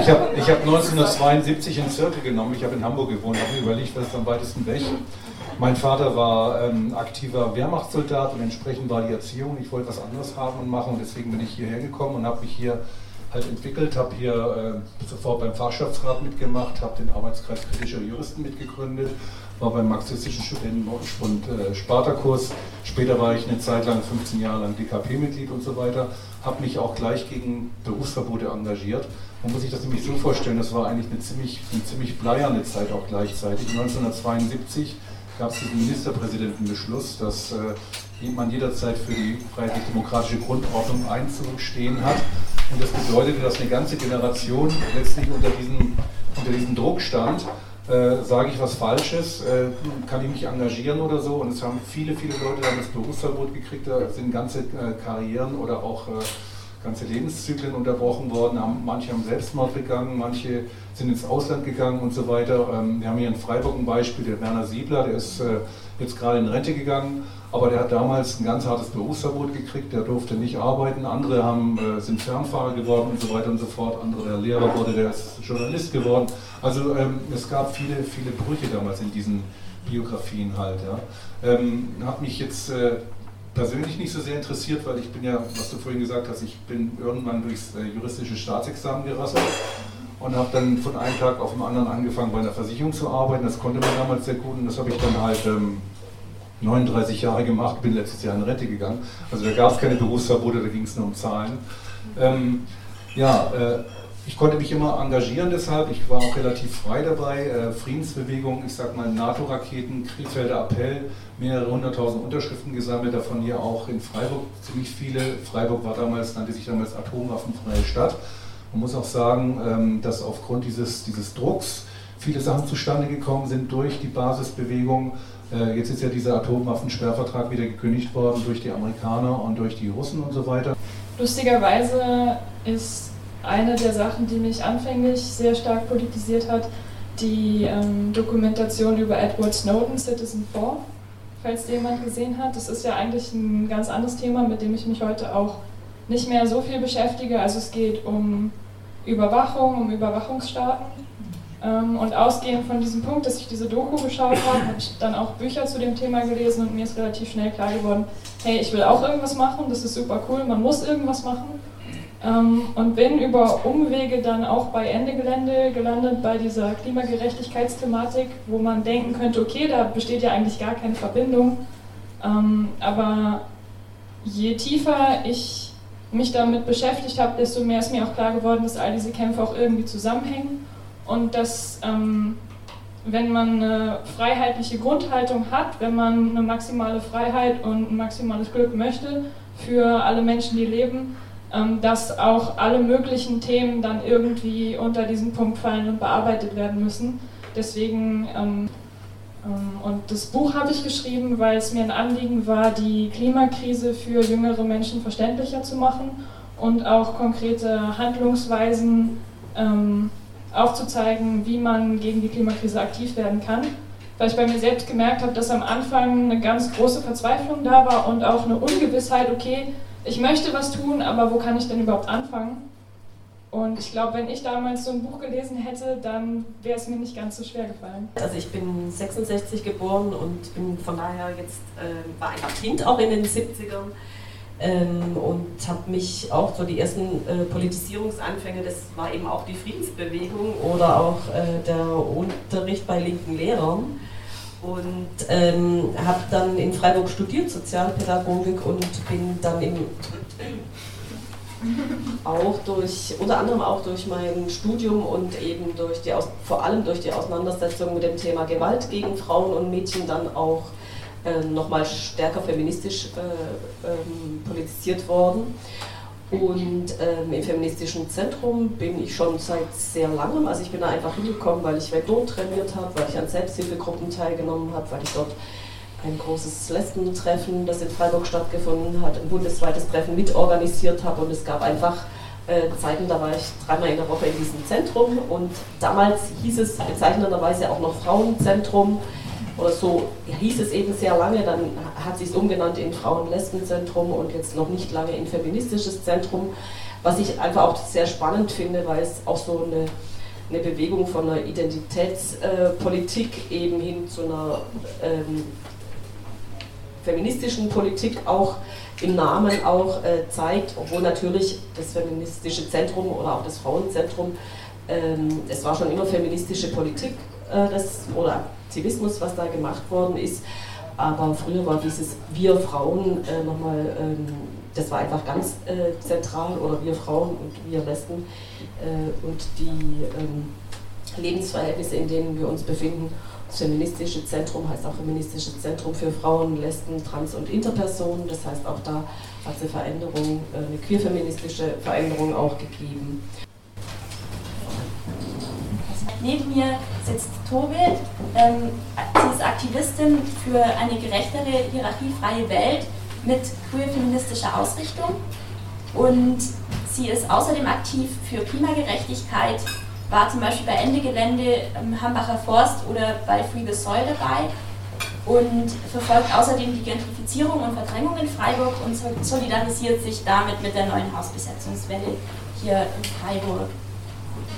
ich habe ich hab 1972 in Zirkel genommen. Ich habe in Hamburg gewohnt, habe mir überlegt, was ist am weitesten weg. Mein Vater war ähm, aktiver Wehrmachtssoldat und entsprechend war die Erziehung. Ich wollte was anderes haben und machen und deswegen bin ich hierher gekommen und habe mich hier halt entwickelt, habe hier äh, sofort beim Fachschaftsrat mitgemacht, habe den Arbeitskreis kritischer Juristen mitgegründet, war beim marxistischen Studentenbund äh, Spartakus. Später war ich eine Zeit lang, 15 Jahre lang DKP-Mitglied und so weiter, habe mich auch gleich gegen Berufsverbote engagiert. Man muss sich das nämlich so vorstellen, das war eigentlich eine ziemlich, eine ziemlich bleierne Zeit auch gleichzeitig. 1972 gab es diesen Ministerpräsidentenbeschluss, dass äh, man jederzeit für die freiheitlich-demokratische Grundordnung einzustehen hat. Und das bedeutete, dass eine ganze Generation letztlich unter diesem, unter diesem Druck stand, äh, sage ich was Falsches, äh, kann ich mich engagieren oder so. Und es haben viele, viele Leute dann das Berufsverbot gekriegt, da sind ganze äh, Karrieren oder auch äh, ganze Lebenszyklen unterbrochen worden. Haben, manche haben Selbstmord begangen, manche sind ins Ausland gegangen und so weiter. Ähm, wir haben hier in Freiburg ein Beispiel, der Werner Siebler, der ist äh, jetzt gerade in Rente gegangen, aber der hat damals ein ganz hartes Berufsverbot gekriegt, der durfte nicht arbeiten. Andere haben, äh, sind Fernfahrer geworden und so weiter und so fort. Andere, der Lehrer wurde, der ist Journalist geworden. Also ähm, es gab viele, viele Brüche damals in diesen Biografien halt. Ja. Ähm, hat mich jetzt äh, persönlich nicht so sehr interessiert, weil ich bin ja, was du vorhin gesagt hast, ich bin irgendwann durchs äh, juristische Staatsexamen gerasselt und habe dann von einem Tag auf den anderen angefangen, bei einer Versicherung zu arbeiten. Das konnte man damals sehr gut und das habe ich dann halt ähm, 39 Jahre gemacht, bin letztes Jahr in Rente gegangen. Also da gab es keine Berufsverbote, da ging es nur um Zahlen. Ähm, ja, äh, ich konnte mich immer engagieren deshalb, ich war auch relativ frei dabei. Äh, Friedensbewegung, ich sag mal NATO-Raketen, Kriegsfelder Appell, mehrere hunderttausend Unterschriften gesammelt, davon hier auch in Freiburg ziemlich viele. Freiburg war damals, nannte sich damals atomwaffenfreie Stadt. Man muss auch sagen, ähm, dass aufgrund dieses, dieses Drucks viele Sachen zustande gekommen sind durch die Basisbewegung. Äh, jetzt ist ja dieser Atomwaffensperrvertrag wieder gekündigt worden durch die Amerikaner und durch die Russen und so weiter. Lustigerweise ist eine der Sachen, die mich anfänglich sehr stark politisiert hat, die ähm, Dokumentation über Edward Snowden, Citizen 4, falls jemand gesehen hat. Das ist ja eigentlich ein ganz anderes Thema, mit dem ich mich heute auch nicht mehr so viel beschäftige. Also es geht um Überwachung, um Überwachungsstaaten. Ähm, und ausgehend von diesem Punkt, dass ich diese Doku geschaut habe, habe ich dann auch Bücher zu dem Thema gelesen und mir ist relativ schnell klar geworden, hey, ich will auch irgendwas machen, das ist super cool, man muss irgendwas machen. Ähm, und bin über Umwege dann auch bei Ende Gelände gelandet bei dieser Klimagerechtigkeitsthematik, wo man denken könnte, okay, da besteht ja eigentlich gar keine Verbindung. Ähm, aber je tiefer ich mich damit beschäftigt habe, desto mehr ist mir auch klar geworden, dass all diese Kämpfe auch irgendwie zusammenhängen und dass ähm, wenn man eine freiheitliche Grundhaltung hat, wenn man eine maximale Freiheit und ein maximales Glück möchte für alle Menschen, die leben, ähm, dass auch alle möglichen Themen dann irgendwie unter diesen Punkt fallen und bearbeitet werden müssen. Deswegen, ähm, ähm, und das Buch habe ich geschrieben, weil es mir ein Anliegen war, die Klimakrise für jüngere Menschen verständlicher zu machen und auch konkrete Handlungsweisen aufzuzeigen, wie man gegen die Klimakrise aktiv werden kann. Weil ich bei mir selbst gemerkt habe, dass am Anfang eine ganz große Verzweiflung da war und auch eine Ungewissheit, okay, ich möchte was tun, aber wo kann ich denn überhaupt anfangen? Und ich glaube, wenn ich damals so ein Buch gelesen hätte, dann wäre es mir nicht ganz so schwer gefallen. Also ich bin 66 geboren und bin von daher jetzt, äh, war ein Kind auch in den 70ern ähm, und habe mich auch so die ersten äh, Politisierungsanfänge, das war eben auch die Friedensbewegung oder auch äh, der Unterricht bei linken Lehrern. Und ähm, habe dann in Freiburg studiert, Sozialpädagogik und bin dann im, auch durch, unter anderem auch durch mein Studium und eben durch die, vor allem durch die Auseinandersetzung mit dem Thema Gewalt gegen Frauen und Mädchen dann auch äh, nochmal stärker feministisch äh, ähm, politisiert worden. Und ähm, im feministischen Zentrum bin ich schon seit sehr langem. Also ich bin da einfach hingekommen, weil ich Vedon trainiert habe, weil ich an Selbsthilfegruppen teilgenommen habe, weil ich dort ein großes Lesbentreffen, das in Freiburg stattgefunden hat, ein bundesweites Treffen mitorganisiert habe. Und es gab einfach äh, Zeiten, da war ich dreimal in der Woche in diesem Zentrum. Und damals hieß es bezeichnenderweise auch noch Frauenzentrum oder so hieß es eben sehr lange, dann hat sich es umgenannt in Frauen-Lesben-Zentrum und jetzt noch nicht lange in feministisches Zentrum. was ich einfach auch sehr spannend finde, weil es auch so eine, eine Bewegung von einer Identitätspolitik eben hin zu einer ähm, feministischen Politik auch im Namen auch äh, zeigt, obwohl natürlich das feministische Zentrum oder auch das Frauenzentrum, ähm, es war schon immer feministische Politik das, oder Aktivismus, was da gemacht worden ist, aber früher war dieses Wir Frauen äh, nochmal, ähm, das war einfach ganz äh, zentral, oder wir Frauen und wir Lesben äh, und die ähm, Lebensverhältnisse, in denen wir uns befinden das feministische Zentrum heißt auch Feministisches Zentrum für Frauen, Lesben, Trans- und Interpersonen. Das heißt, auch da hat es eine Veränderung, äh, eine queerfeministische Veränderung auch gegeben. Neben mir sitzt Tobi. Ähm, sie ist Aktivistin für eine gerechtere, hierarchiefreie Welt mit queer-feministischer Ausrichtung. Und sie ist außerdem aktiv für Klimagerechtigkeit, war zum Beispiel bei Ende Gelände im Hambacher Forst oder bei Free the Soil dabei und verfolgt außerdem die Gentrifizierung und Verdrängung in Freiburg und solidarisiert sich damit mit der neuen Hausbesetzungswelle hier in Freiburg.